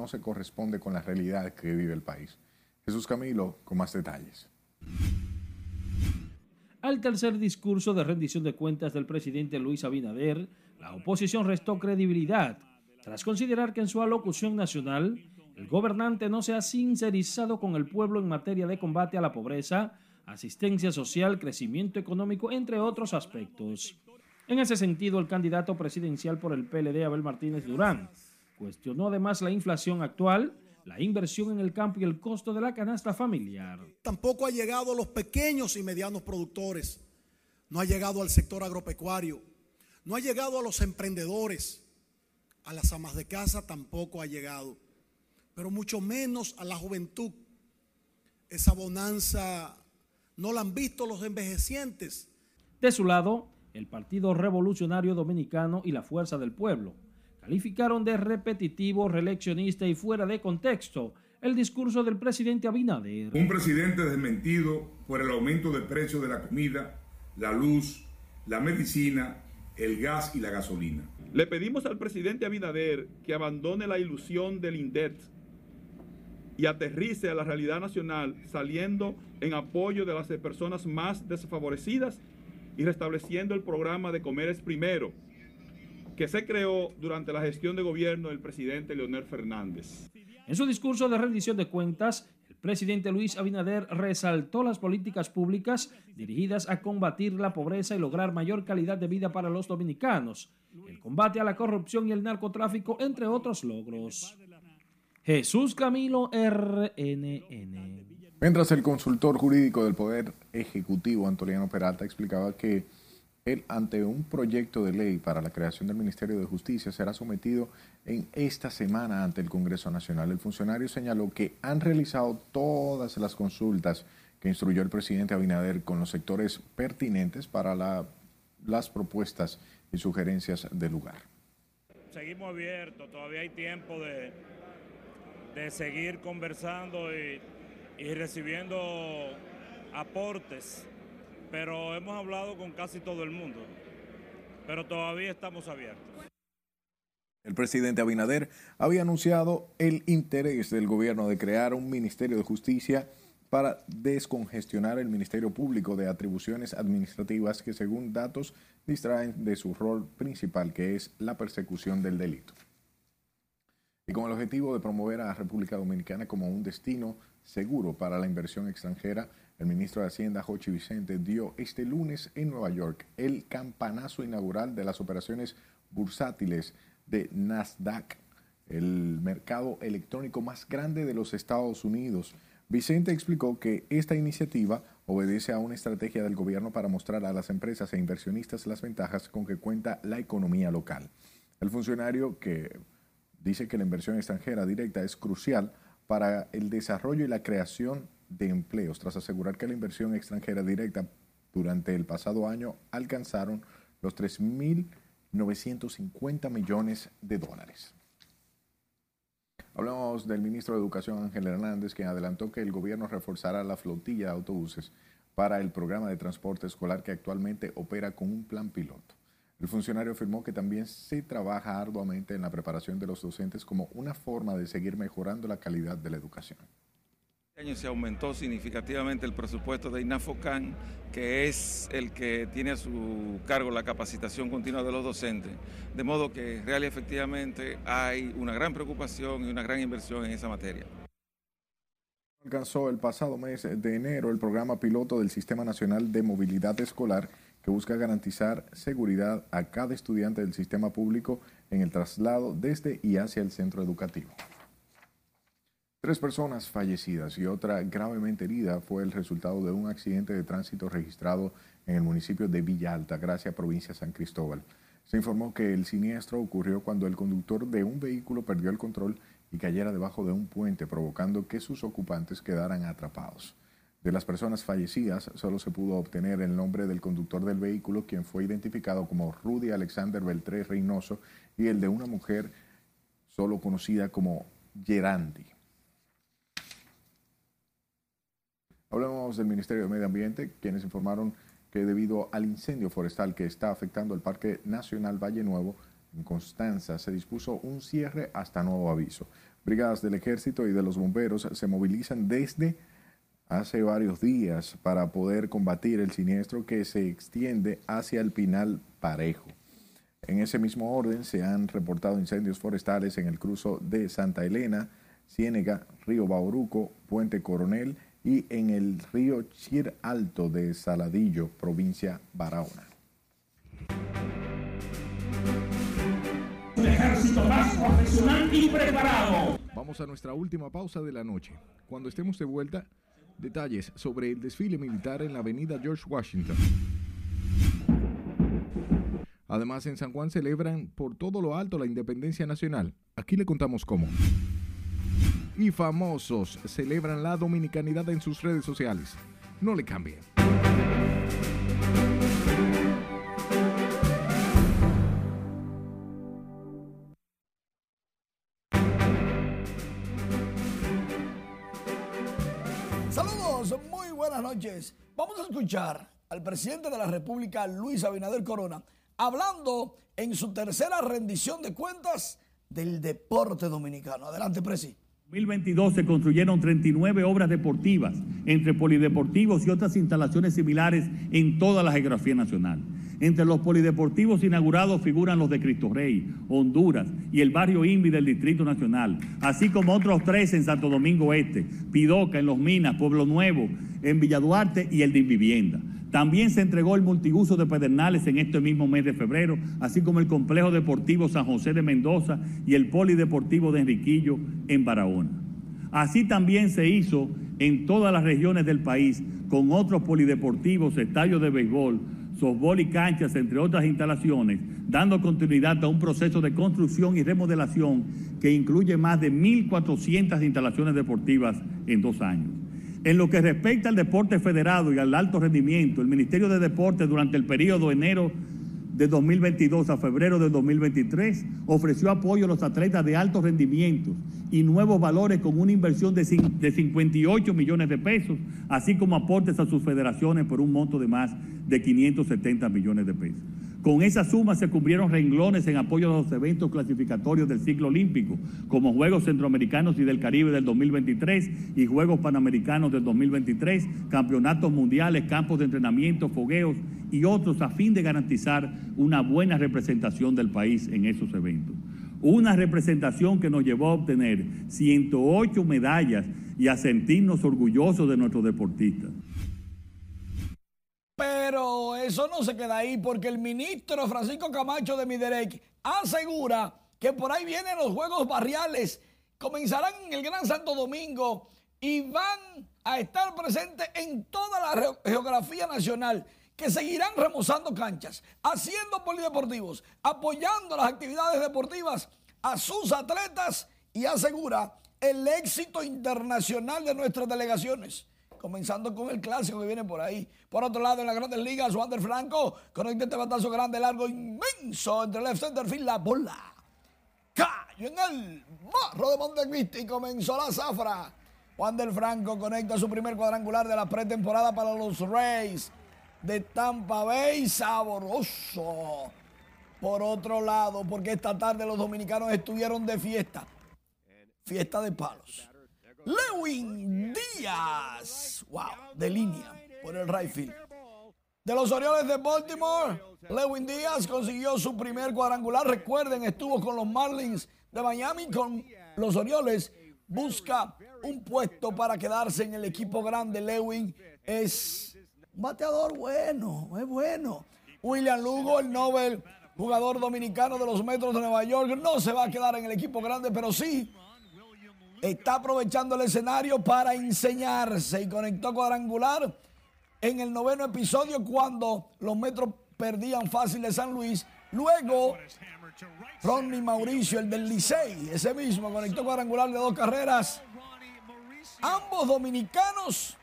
se corresponde con la realidad que vive el país. Jesús Camilo, con más detalles. Al tercer discurso de rendición de cuentas del presidente Luis Abinader, la oposición restó credibilidad, tras considerar que en su alocución nacional el gobernante no se ha sincerizado con el pueblo en materia de combate a la pobreza, asistencia social, crecimiento económico, entre otros aspectos. En ese sentido, el candidato presidencial por el PLD, Abel Martínez Durán, cuestionó además la inflación actual, la inversión en el campo y el costo de la canasta familiar. Tampoco ha llegado a los pequeños y medianos productores, no ha llegado al sector agropecuario, no ha llegado a los emprendedores, a las amas de casa tampoco ha llegado pero mucho menos a la juventud. Esa bonanza no la han visto los envejecientes. De su lado, el Partido Revolucionario Dominicano y la Fuerza del Pueblo calificaron de repetitivo, reeleccionista y fuera de contexto el discurso del presidente Abinader. Un presidente desmentido por el aumento del precio de la comida, la luz, la medicina, el gas y la gasolina. Le pedimos al presidente Abinader que abandone la ilusión del INDET y aterrice a la realidad nacional saliendo en apoyo de las personas más desfavorecidas y restableciendo el programa de Comeres Primero, que se creó durante la gestión de gobierno del presidente Leonel Fernández. En su discurso de rendición de cuentas, el presidente Luis Abinader resaltó las políticas públicas dirigidas a combatir la pobreza y lograr mayor calidad de vida para los dominicanos, el combate a la corrupción y el narcotráfico, entre otros logros. Jesús Camilo RNN. Mientras el consultor jurídico del Poder Ejecutivo, Antoliano Peralta, explicaba que él, ante un proyecto de ley para la creación del Ministerio de Justicia, será sometido en esta semana ante el Congreso Nacional. El funcionario señaló que han realizado todas las consultas que instruyó el presidente Abinader con los sectores pertinentes para las propuestas y sugerencias del lugar. Seguimos abiertos, todavía hay tiempo de, de seguir conversando y, recibiendo aportes, pero hemos hablado con casi todo el mundo, pero todavía estamos abiertos. El presidente Abinader había anunciado el interés del gobierno de crear un Ministerio de Justicia para descongestionar el Ministerio Público de atribuciones administrativas que según datos distraen de su rol principal, que es la persecución del delito y con el objetivo de promover a la República Dominicana como un destino seguro para la inversión extranjera, el ministro de Hacienda, Jochi Vicente, dio este lunes en Nueva York el campanazo inaugural de las operaciones bursátiles de Nasdaq, el mercado electrónico más grande de los Estados Unidos. Vicente explicó que esta iniciativa obedece a una estrategia del gobierno para mostrar a las empresas e inversionistas las ventajas con que cuenta la economía local. El funcionario que dice que la inversión extranjera directa es crucial para el desarrollo y la creación de empleos, tras asegurar que la inversión extranjera directa durante el pasado año alcanzaron los 3.950 millones de dólares. Hablamos del ministro de Educación Ángel Hernández, quien adelantó que el gobierno reforzará la flotilla de autobuses para el programa de transporte escolar que actualmente opera con un plan piloto. El funcionario afirmó que también se trabaja arduamente en la preparación de los docentes como una forma de seguir mejorando la calidad de la educación. Este año se aumentó significativamente el presupuesto de INAFOCAN, que es el que tiene a su cargo la capacitación continua de los docentes, de modo que real y efectivamente hay una gran preocupación y una gran inversión en esa materia. Alcanzó el pasado mes de enero el programa piloto del Sistema Nacional de Movilidad Escolar que busca garantizar seguridad a cada estudiante del sistema público en el traslado desde y hacia el centro educativo. Tres personas fallecidas y otra gravemente herida fue el resultado de un accidente de tránsito registrado en el municipio de Villa Altagracia, provincia de San Cristóbal. Se informó que el siniestro ocurrió cuando el conductor de un vehículo perdió el control y cayera debajo de un puente, provocando que sus ocupantes quedaran atrapados. De las personas fallecidas, solo se pudo obtener el nombre del conductor del vehículo, quien fue identificado como Rudy Alexander Beltré Reynoso, y el de una mujer solo conocida como Gerandi. Hablamos del Ministerio de Medio Ambiente, quienes informaron que debido al incendio forestal que está afectando el Parque Nacional Valle Nuevo, en Constanza, se dispuso un cierre hasta nuevo aviso. Brigadas del Ejército y de los bomberos se movilizan desde hace varios días para poder combatir el siniestro que se extiende hacia el Pinal Parejo. En ese mismo orden se han reportado incendios forestales en el cruzo de Santa Elena, Ciénega, Río Bauruco, Puente Coronel y en el río Chir Alto de Saladillo, provincia Barahona. Un ejército más profesional y preparado. Vamos a nuestra última pausa de la noche. Cuando estemos de vuelta, detalles sobre el desfile militar en la avenida George Washington. Además, en San Juan celebran por todo lo alto la independencia nacional. Aquí le contamos cómo y famosos celebran la dominicanidad en sus redes sociales. No le cambie. Vamos a escuchar al presidente de la República, Luis Abinader Corona, hablando en su tercera rendición de cuentas del deporte dominicano. Adelante, presidente. 2022 se construyeron 39 obras deportivas entre polideportivos y otras instalaciones similares en toda la geografía nacional. Entre los polideportivos inaugurados figuran los de Cristo Rey, Honduras y el barrio Invi del Distrito Nacional, así como otros tres en Santo Domingo Este, Pidoca en Los Minas, Pueblo Nuevo, en Villaduarte y el de Invivienda. También se entregó el multiuso de Pedernales en este mismo mes de febrero, así como el complejo deportivo San José de Mendoza y el polideportivo de Enriquillo en Barahona. Así también se hizo en todas las regiones del país con otros polideportivos, estadios de béisbol, softball y canchas, entre otras instalaciones, dando continuidad a un proceso de construcción y remodelación que incluye más de 1.400 instalaciones deportivas en dos años. En lo que respecta al deporte federado y al alto rendimiento, el Ministerio de Deportes durante el periodo enero de 2022 a febrero de 2023 ofreció apoyo a los atletas de alto rendimiento y nuevos valores con una inversión de 58 millones de pesos, así como aportes a sus federaciones por un monto de más de 570 millones de pesos. Con esa suma se cubrieron renglones en apoyo a los eventos clasificatorios del ciclo olímpico, como Juegos Centroamericanos y del Caribe del 2023 y Juegos Panamericanos del 2023, campeonatos mundiales, campos de entrenamiento, fogueos y otros a fin de garantizar una buena representación del país en esos eventos. Una representación que nos llevó a obtener 108 medallas y a sentirnos orgullosos de nuestros deportistas. Pero eso no se queda ahí porque el ministro Francisco Camacho de Miderec asegura que por ahí vienen los Juegos Barriales, comenzarán en el Gran Santo Domingo y van a estar presentes en toda la geografía nacional, que seguirán remozando canchas, haciendo polideportivos, apoyando las actividades deportivas a sus atletas y asegura el éxito internacional de nuestras delegaciones comenzando con el clásico que viene por ahí. Por otro lado, en la Grandes Ligas, Wander Franco con un intento batazo grande, largo, inmenso entre left center field, la bola caballo en el barro de Montecristi y comenzó la zafra. Juan del Franco conecta su primer cuadrangular de la pretemporada para los Rays de Tampa Bay. Sabroso. Por otro lado, porque esta tarde los dominicanos estuvieron de fiesta. Fiesta de palos. Lewin Díaz. Wow, de línea por el right field. De los Orioles de Baltimore, Lewin Díaz consiguió su primer cuadrangular. Recuerden, estuvo con los Marlins de Miami, con los Orioles. Busca un puesto para quedarse en el equipo grande. Lewin es un bateador bueno, es bueno. William Lugo, el Nobel jugador dominicano de los Metros de Nueva York, no se va a quedar en el equipo grande, pero sí está aprovechando el escenario para enseñarse y conectó cuadrangular en el noveno episodio cuando los Metros perdían fácil de San Luis. Luego, Ronnie Mauricio, el del Licey, ese mismo, conectó cuadrangular de dos carreras. Ambos dominicanos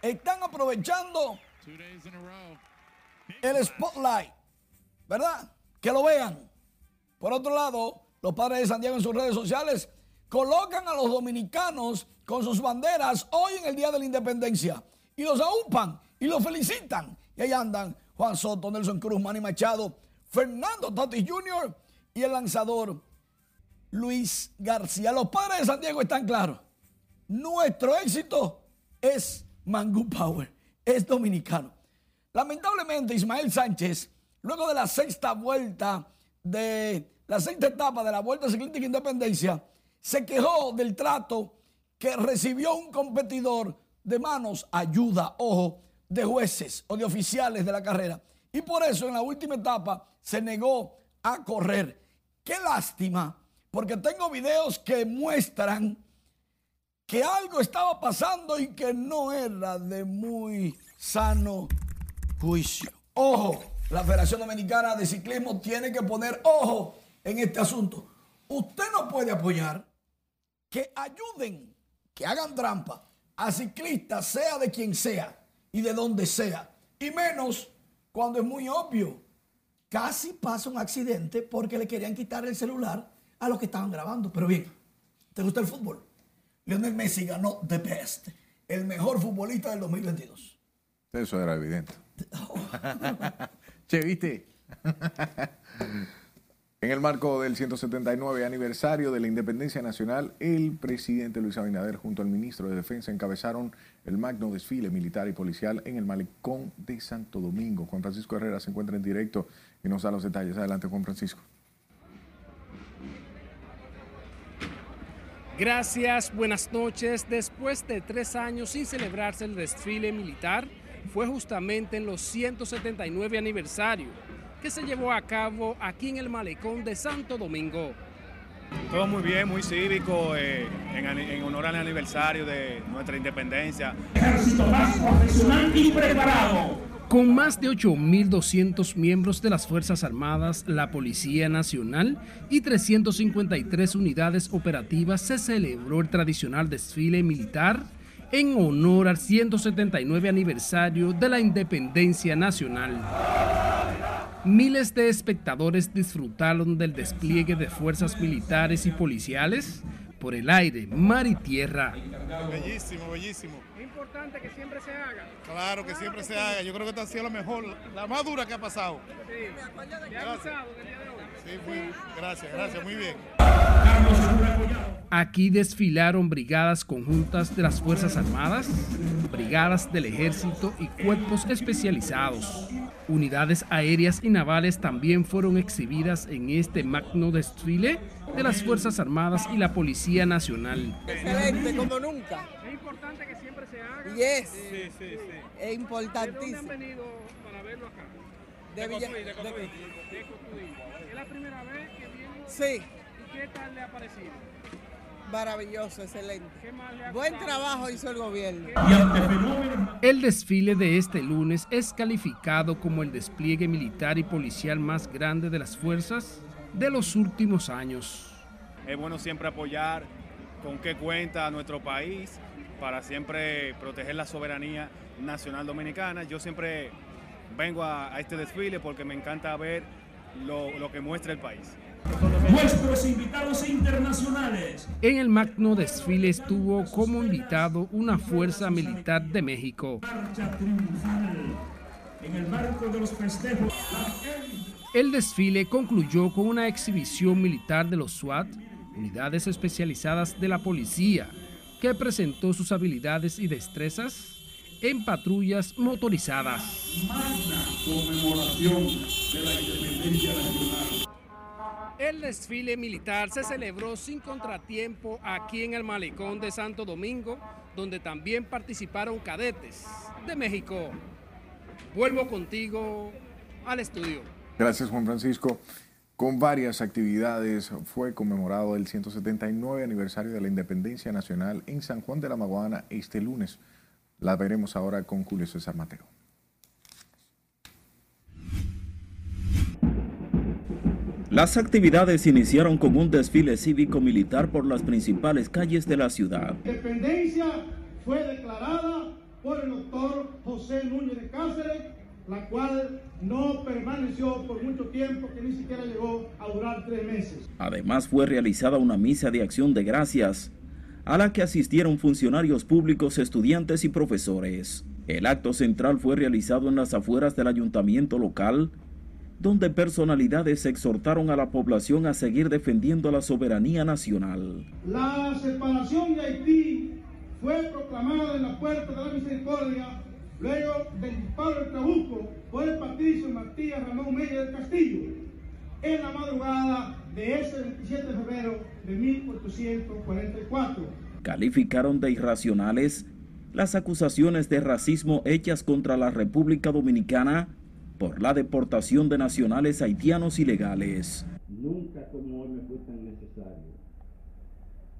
están aprovechando el spotlight, ¿verdad? Que lo vean. Por otro lado, los padres de San en sus redes sociales colocan a los dominicanos con sus banderas hoy en el Día de la Independencia y los aupan y los felicitan. Y ahí andan Juan Soto, Nelson Cruz, Manny Machado, Fernando Tatis Jr. y el lanzador Luis García. Los padres de San Diego están claros. Nuestro éxito es Mangú Power, es dominicano. Lamentablemente, Ismael Sánchez, luego de la sexta vuelta de la sexta etapa de la Vuelta Ciclística Independencia, se quejó del trato que recibió un competidor de manos, ayuda, ojo, de jueces o de oficiales de la carrera. Y por eso en la última etapa se negó a correr. Qué lástima, porque tengo videos que muestran que algo estaba pasando y que no era de muy sano juicio. Ojo, la Federación Dominicana de Ciclismo tiene que poner ojo en este asunto. Usted no puede apoyar que ayuden, que hagan trampa a ciclistas, sea de quien sea y de donde sea. Y menos cuando es muy obvio. Casi pasa un accidente porque le querían quitar el celular a los que estaban grabando. Pero bien, ¿te gusta el fútbol? Lionel Messi ganó The Best, el mejor futbolista del 2022. Eso era evidente. che, ¿viste? En el marco del 179 aniversario de la independencia nacional, el presidente Luis Abinader junto al ministro de Defensa encabezaron el magno desfile militar y policial en el malecón de Santo Domingo. Juan Francisco Herrera se encuentra en directo y nos da los detalles. Adelante, Juan Francisco. Gracias, buenas noches. Después de tres años sin celebrarse el desfile militar, fue justamente en los 179 aniversario que se llevó a cabo aquí en el malecón de Santo Domingo. Todo muy bien, muy cívico, eh, en, en, honor al aniversario de nuestra independencia. Ejército más profesional y preparado. Con más de 8.200 miembros de las Fuerzas Armadas, la Policía Nacional y 353 unidades operativas se celebró el tradicional desfile militar en honor al 179 aniversario de la Independencia Nacional. Miles de espectadores disfrutaron del despliegue de fuerzas militares y policiales por el aire, mar y tierra. Bellísimo, bellísimo. Es importante que siempre se haga. Claro que siempre se haga. Yo creo que esta ha sido la mejor, la más dura que ha pasado. Sí. ¿Te ha gustado el día de hoy? Sí, muy, gracias, gracias, muy bien. Aquí desfilaron brigadas conjuntas de las Fuerzas Armadas, brigadas del Ejército y cuerpos especializados. Unidades aéreas y navales también fueron exhibidas en este magno desfile de las Fuerzas Armadas y la Policía Nacional. Excelente, como nunca. Es importante que siempre se haga. Yes. Sí, sí, sí. Es importantísimo. han venido para verlo acá? De, Villa, de, de, Cotuí. de Cotuí. ¿Es la primera vez que viene? Sí. ¿Y qué tal le ha parecido? Maravilloso, excelente. Buen trabajo hizo el gobierno. El desfile de este lunes es calificado como el despliegue militar y policial más grande de las fuerzas de los últimos años. Es bueno siempre apoyar con qué cuenta nuestro país para siempre proteger la soberanía nacional dominicana. Yo siempre vengo a, a este desfile porque me encanta ver lo, lo que muestra el país. Nuestros invitados internacionales. En el magno desfile estuvo como invitado una fuerza militar de México. En el marco de los festejos. El desfile concluyó con una exhibición militar de los SWAT, unidades especializadas de la policía, que presentó sus habilidades y destrezas en patrullas motorizadas. conmemoración de la independencia nacional. El desfile militar se celebró sin contratiempo aquí en el malecón de Santo Domingo, donde también participaron cadetes de México. Vuelvo contigo al estudio. Gracias Juan Francisco. Con varias actividades fue conmemorado el 179 aniversario de la independencia nacional en San Juan de la Maguana este lunes. La veremos ahora con Julio César Mateo. Las actividades iniciaron con un desfile cívico-militar por las principales calles de la ciudad. La independencia fue declarada por el doctor José Núñez de Cáceres, la cual no permaneció por mucho tiempo, que ni siquiera llegó a durar tres meses. Además fue realizada una misa de acción de gracias a la que asistieron funcionarios públicos, estudiantes y profesores. El acto central fue realizado en las afueras del ayuntamiento local, donde personalidades exhortaron a la población a seguir defendiendo la soberanía nacional. La separación de Haití fue proclamada en la puerta de la misericordia luego del disparo del Trabuco por el Patricio Matías Ramón Meyer del Castillo en la madrugada de ese 27 de febrero de 1844. Calificaron de irracionales las acusaciones de racismo hechas contra la República Dominicana por la deportación de nacionales haitianos ilegales. Nunca como hoy me fue tan necesario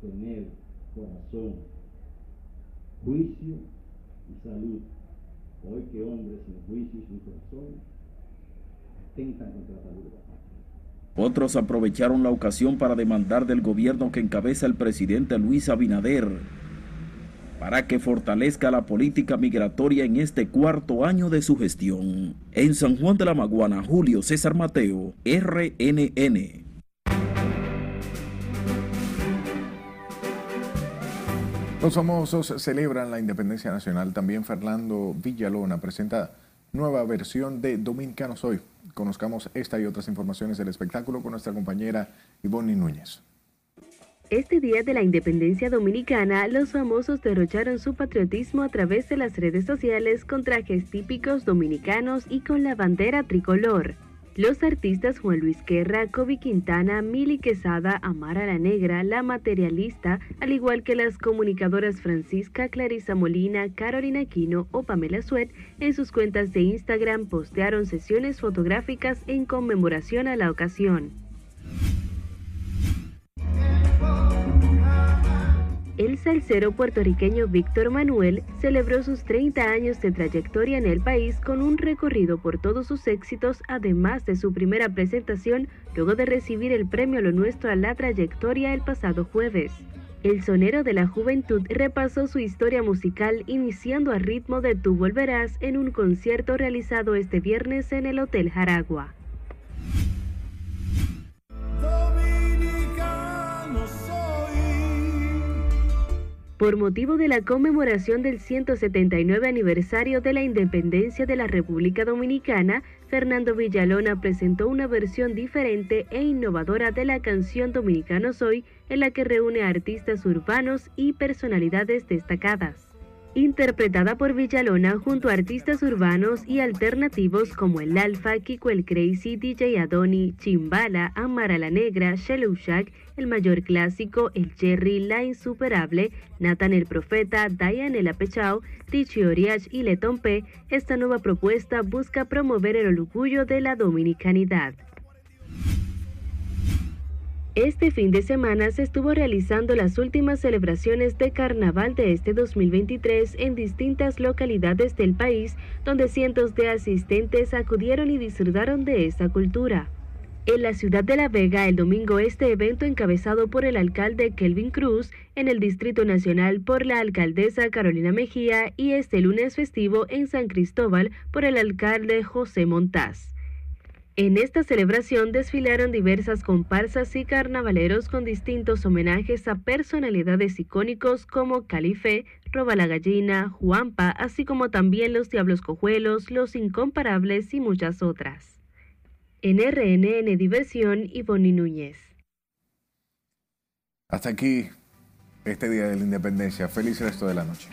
tener corazón, juicio y salud. Hoy que hombres sin juicio y sin corazón atentan contra la salud de la patria. Otros aprovecharon la ocasión para demandar del gobierno que encabeza el presidente Luis Abinader para que fortalezca la política migratoria en este cuarto año de su gestión. En San Juan de la Maguana, Julio César Mateo, RNN. Los famosos celebran la independencia nacional. También Fernando Villalona presenta nueva versión de Dominicanos Hoy. Conozcamos esta y otras informaciones del espectáculo con nuestra compañera Ivonne Núñez. Este día de la independencia dominicana, los famosos derrocharon su patriotismo a través de las redes sociales con trajes típicos dominicanos y con la bandera tricolor. Los artistas Juan Luis Guerra, Kobe Quintana, Mili Quesada, Amara la Negra, La Materialista, al igual que las comunicadoras Francisca Clarisa Molina, Carolina Aquino o Pamela Suet, en sus cuentas de Instagram postearon sesiones fotográficas en conmemoración a la ocasión. El salsero puertorriqueño Víctor Manuel celebró sus 30 años de trayectoria en el país con un recorrido por todos sus éxitos, además de su primera presentación luego de recibir el premio Lo Nuestro a la trayectoria el pasado jueves. El sonero de la juventud repasó su historia musical iniciando a ritmo de Tú Volverás en un concierto realizado este viernes en el Hotel Jaragua. Por motivo de la conmemoración del 179 aniversario de la independencia de la República Dominicana, Fernando Villalona presentó una versión diferente e innovadora de la canción Dominicano Soy, en la que reúne a artistas urbanos y personalidades destacadas interpretada por Villalona junto a artistas urbanos y alternativos como El Alfa, Kiko el Crazy, DJ Adoni, Chimbala, Amara la Negra, Shack, El Mayor Clásico, El Jerry, La Insuperable, Nathan el Profeta, Diane el Apechao, Richie Oriach y Letón P. Esta nueva propuesta busca promover el orgullo de la dominicanidad. Este fin de semana se estuvo realizando las últimas celebraciones de carnaval de este 2023 en distintas localidades del país, donde cientos de asistentes acudieron y disfrutaron de esta cultura. En la ciudad de La Vega, el domingo, este evento encabezado por el alcalde Kelvin Cruz, en el Distrito Nacional por la alcaldesa Carolina Mejía y este lunes festivo en San Cristóbal por el alcalde José Montaz. En esta celebración desfilaron diversas comparsas y carnavaleros con distintos homenajes a personalidades icónicos como Calife, Roba la Gallina, Juanpa, así como también los Diablos Cojuelos, Los Incomparables y muchas otras. En RNN Diversión, Ivonne Núñez. Hasta aquí este Día de la Independencia. Feliz resto de la noche.